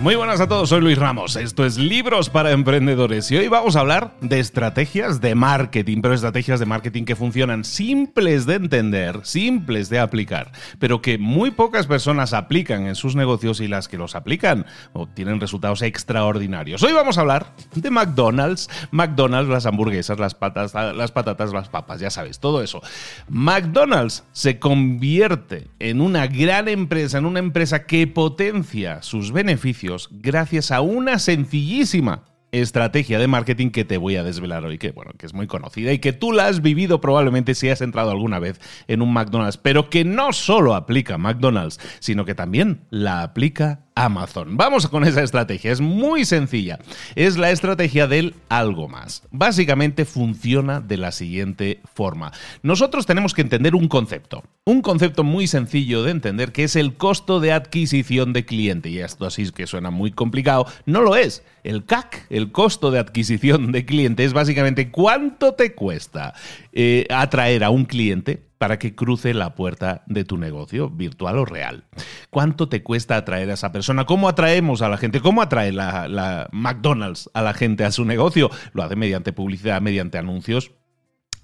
Muy buenas a todos, soy Luis Ramos. Esto es Libros para Emprendedores y hoy vamos a hablar de estrategias de marketing, pero estrategias de marketing que funcionan simples de entender, simples de aplicar, pero que muy pocas personas aplican en sus negocios y las que los aplican obtienen resultados extraordinarios. Hoy vamos a hablar de McDonald's, McDonald's, las hamburguesas, las, patas, las patatas, las papas, ya sabes, todo eso. McDonald's se convierte en una gran empresa, en una empresa que potencia sus beneficios gracias a una sencillísima estrategia de marketing que te voy a desvelar hoy, que bueno, que es muy conocida y que tú la has vivido probablemente si has entrado alguna vez en un McDonald's, pero que no solo aplica McDonald's, sino que también la aplica Amazon. Vamos con esa estrategia, es muy sencilla. Es la estrategia del algo más. Básicamente funciona de la siguiente forma. Nosotros tenemos que entender un concepto, un concepto muy sencillo de entender que es el costo de adquisición de cliente. Y esto así es que suena muy complicado, no lo es. El CAC, el costo de adquisición de cliente, es básicamente cuánto te cuesta eh, atraer a un cliente para que cruce la puerta de tu negocio, virtual o real. ¿Cuánto te cuesta atraer a esa persona? ¿Cómo atraemos a la gente? ¿Cómo atrae la, McDonald's a la gente a su negocio? Lo hace mediante publicidad, mediante anuncios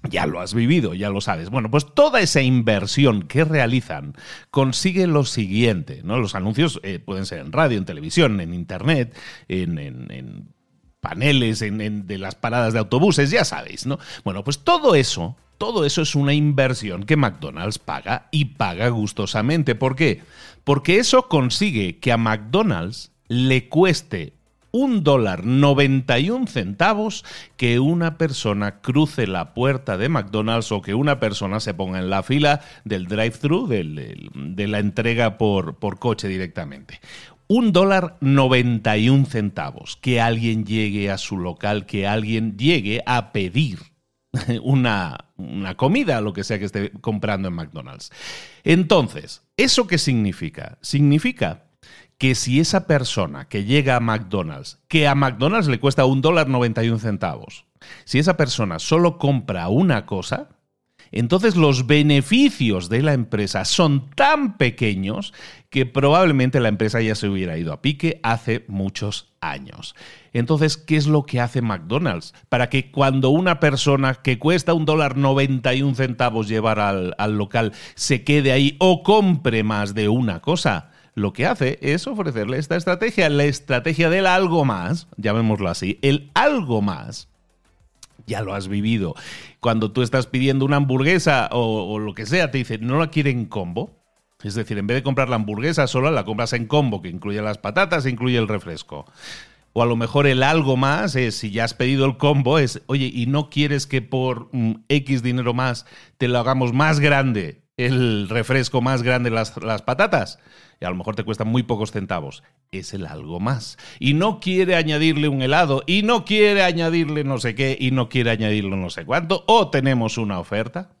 ya lo has vivido, ya lo sabes. Bueno, pues toda esa inversión que realizan consigue lo siguiente, ¿no? Los anuncios eh, pueden ser en radio, en televisión, en internet, en, en paneles, en, de las paradas de autobuses, ya sabéis, ¿no? Bueno, pues todo eso todo eso es una inversión que McDonald's paga y paga gustosamente. ¿Por qué? Porque eso consigue que a McDonald's le cueste un dólar 91 centavos que una persona cruce la puerta de McDonald's o que una persona se ponga en la fila del drive-thru, de la entrega por, por coche directamente un dólar 91 centavos que alguien llegue a su local, que alguien llegue a pedir una, una comida, lo que sea que esté comprando en McDonald's. Entonces, ¿eso qué significa? Significa que si esa persona que llega a McDonald's, que a McDonald's le cuesta un dólar 91 centavos, si esa persona solo compra una cosa, entonces los beneficios de la empresa son tan pequeños que probablemente la empresa ya se hubiera ido a pique hace muchos años. Entonces, ¿qué es lo que hace McDonald's? Para que cuando una persona que cuesta un dólar 91 centavos llevar al, al local se quede ahí o compre más de una cosa, lo que hace es ofrecerle esta estrategia, la estrategia del algo más, llamémoslo así, el algo más ya lo has vivido. Cuando tú estás pidiendo una hamburguesa o, lo que sea, te dicen, ¿no la quieren combo? Es decir, en vez de comprar la hamburguesa sola, la compras en combo, que incluye las patatas e incluye el refresco. O a lo mejor el algo más es, si ya has pedido el combo, es, oye, ¿y no quieres que por mm, X dinero más te lo hagamos más grande, el refresco más grande, las, las patatas? Y a lo mejor te cuesta muy pocos centavos. Es el algo más. Y no quiere añadirle un helado, y no quiere añadirle no sé qué, y no quiere añadirle no sé cuánto. O tenemos una oferta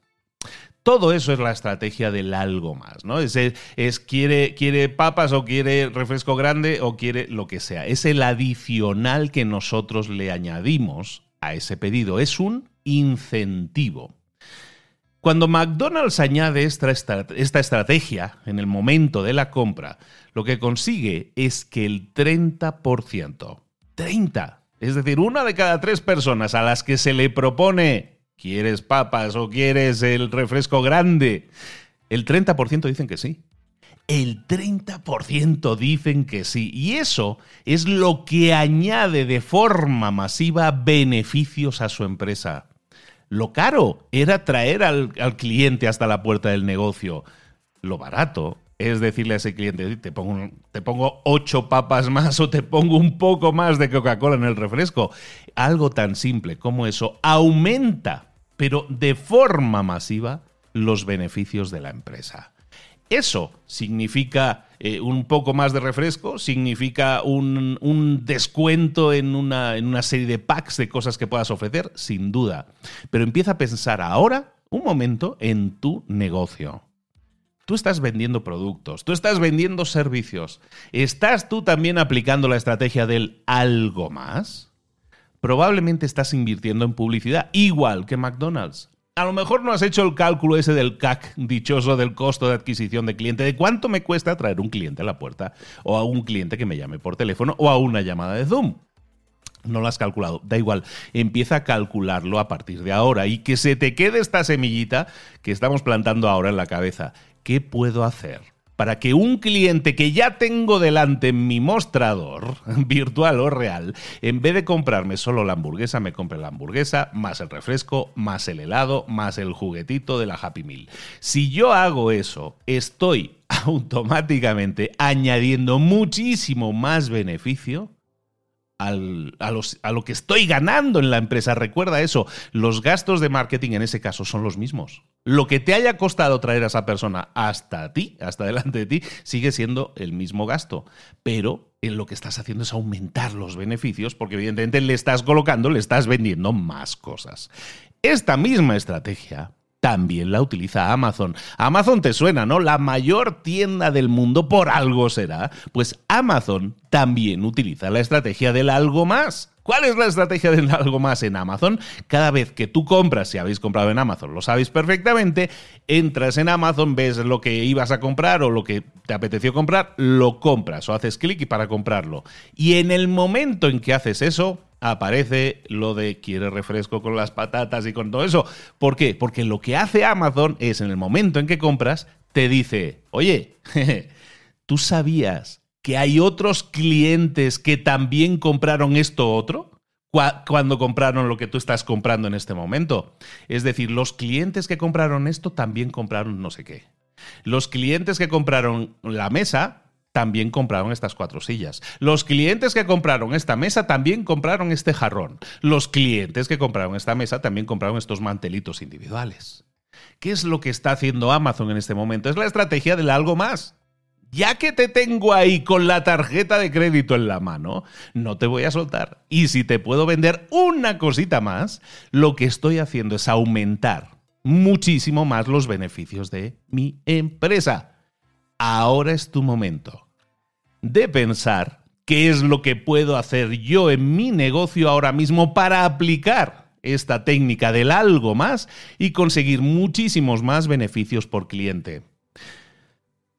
todo eso es la estrategia del algo más, ¿no? Es, es, quiere, quiere papas o quiere refresco grande o quiere lo que sea. Es el adicional que nosotros le añadimos a ese pedido. Es un incentivo. Cuando McDonald's añade esta, estrategia en el momento de la compra, lo que consigue es que el 30%, 30, es decir, una de cada tres personas a las que se le propone ¿Quieres papas o quieres el refresco grande? El 30% dicen que sí. El 30% dicen que sí. Y eso es lo que añade de forma masiva beneficios a su empresa. Lo caro era traer al, cliente hasta la puerta del negocio. Lo barato es decirle a ese cliente, te pongo, te pongo ocho papas más o te pongo un poco más de Coca-Cola en el refresco. Algo tan simple como eso aumenta, pero de forma masiva, los beneficios de la empresa. Eso significa eh, un poco más de refresco, significa un, un descuento en una, en una serie de packs de cosas que puedas ofrecer, sin duda. Pero empieza a pensar ahora, un momento, en tu negocio. Tú estás vendiendo productos, tú estás vendiendo servicios. ¿Estás tú también aplicando la estrategia del algo más? Probablemente estás invirtiendo en publicidad, igual que McDonald's. A lo mejor no has hecho el cálculo ese del CAC dichoso del costo de adquisición de cliente, de cuánto me cuesta traer un cliente a la puerta, o a un cliente que me llame por teléfono, o a una llamada de Zoom no lo has calculado, da igual, empieza a calcularlo a partir de ahora y que se te quede esta semillita que estamos plantando ahora en la cabeza. ¿qué puedo hacer? Para que un cliente que ya tengo delante en mi mostrador, virtual o real, en vez de comprarme solo la hamburguesa, me compre la hamburguesa, más el refresco, más el helado, más el juguetito de la Happy Meal. Si yo hago eso, estoy automáticamente añadiendo muchísimo más beneficio a, a, lo que estoy ganando en la empresa. Recuerda eso, los gastos de marketing en ese caso son los mismos. Lo que te haya costado traer a esa persona hasta ti, hasta delante de ti, sigue siendo el mismo gasto. Pero en lo que estás haciendo es aumentar los beneficios porque evidentemente le estás colocando, le estás vendiendo más cosas. Esta misma estrategia también la utiliza Amazon. Amazon te suena, ¿no? La mayor tienda del mundo por algo será. Pues Amazon también utiliza la estrategia del algo más. ¿Cuál es la estrategia del algo más en Amazon? Cada vez que tú compras, si habéis comprado en Amazon, lo sabéis perfectamente, entras en Amazon, ves lo que ibas a comprar o lo que te apeteció comprar, lo compras o haces clic para comprarlo. Y en el momento en que haces eso, aparece lo de quiere refresco con las patatas y con todo eso. ¿Por qué? Porque lo que hace Amazon es en el momento en que compras, te dice, oye, ¿tú sabías que hay otros clientes que también compraron esto otro? cuando compraron lo que tú estás comprando en este momento. Es decir, los clientes que compraron esto también compraron no sé qué. Los clientes que compraron la mesa también compraron estas cuatro sillas. Los clientes que compraron esta mesa también compraron este jarrón. Los clientes que compraron esta mesa también compraron estos mantelitos individuales. ¿Qué es lo que está haciendo Amazon en este momento? Es la estrategia del algo más. Ya que te tengo ahí con la tarjeta de crédito en la mano, no te voy a soltar. Y si te puedo vender una cosita más, lo que estoy haciendo es aumentar muchísimo más los beneficios de mi empresa. Ahora es tu momento de pensar qué es lo que puedo hacer yo en mi negocio ahora mismo para aplicar esta técnica del algo más y conseguir muchísimos más beneficios por cliente.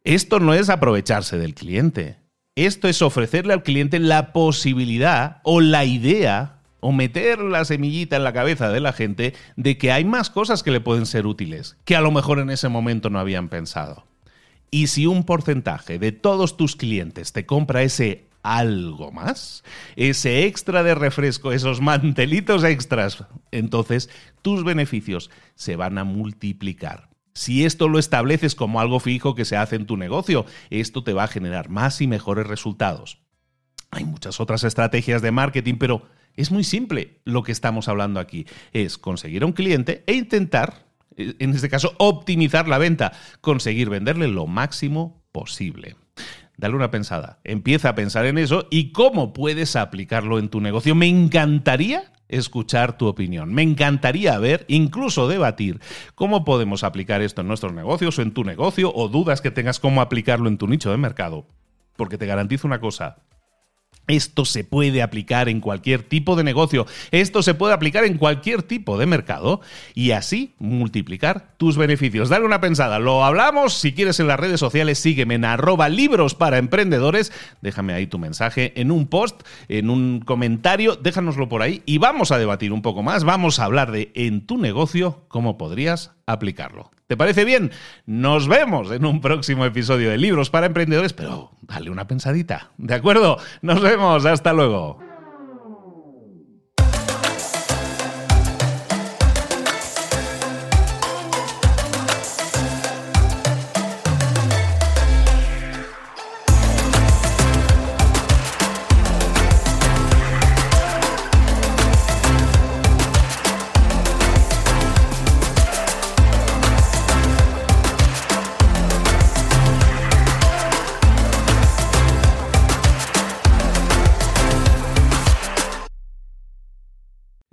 Esto no es aprovecharse del cliente. Esto es ofrecerle al cliente la posibilidad o la idea o meter la semillita en la cabeza de la gente de que hay más cosas que le pueden ser útiles, que a lo mejor en ese momento no habían pensado. Y si un porcentaje de todos tus clientes te compra ese algo más, ese extra de refresco, esos mantelitos extras, entonces tus beneficios se van a multiplicar. Si esto lo estableces como algo fijo que se hace en tu negocio, esto te va a generar más y mejores resultados. Hay muchas otras estrategias de marketing, pero es muy simple lo que estamos hablando aquí. Es conseguir a un cliente e intentar, en este caso, optimizar la venta, conseguir venderle lo máximo posible. Dale una pensada, empieza a pensar en eso y cómo puedes aplicarlo en tu negocio. Me encantaría escuchar tu opinión. Me encantaría ver, incluso debatir, cómo podemos aplicar esto en nuestros negocios o en tu negocio o dudas que tengas cómo aplicarlo en tu nicho de mercado. Porque te garantizo una cosa, esto se puede aplicar en cualquier tipo de negocio, esto se puede aplicar en cualquier tipo de mercado y así multiplicar tus beneficios. Dale una pensada, lo hablamos, si quieres en las redes sociales sígueme en arroba libros para emprendedores, déjame ahí tu mensaje en un post, en un comentario, déjanoslo por ahí y vamos a debatir un poco más, vamos a hablar de en tu negocio cómo podrías aplicarlo. ¿Te parece bien? Nos vemos en un próximo episodio de Libros para Emprendedores, pero dale una pensadita. ¿De acuerdo? Nos vemos. Hasta luego.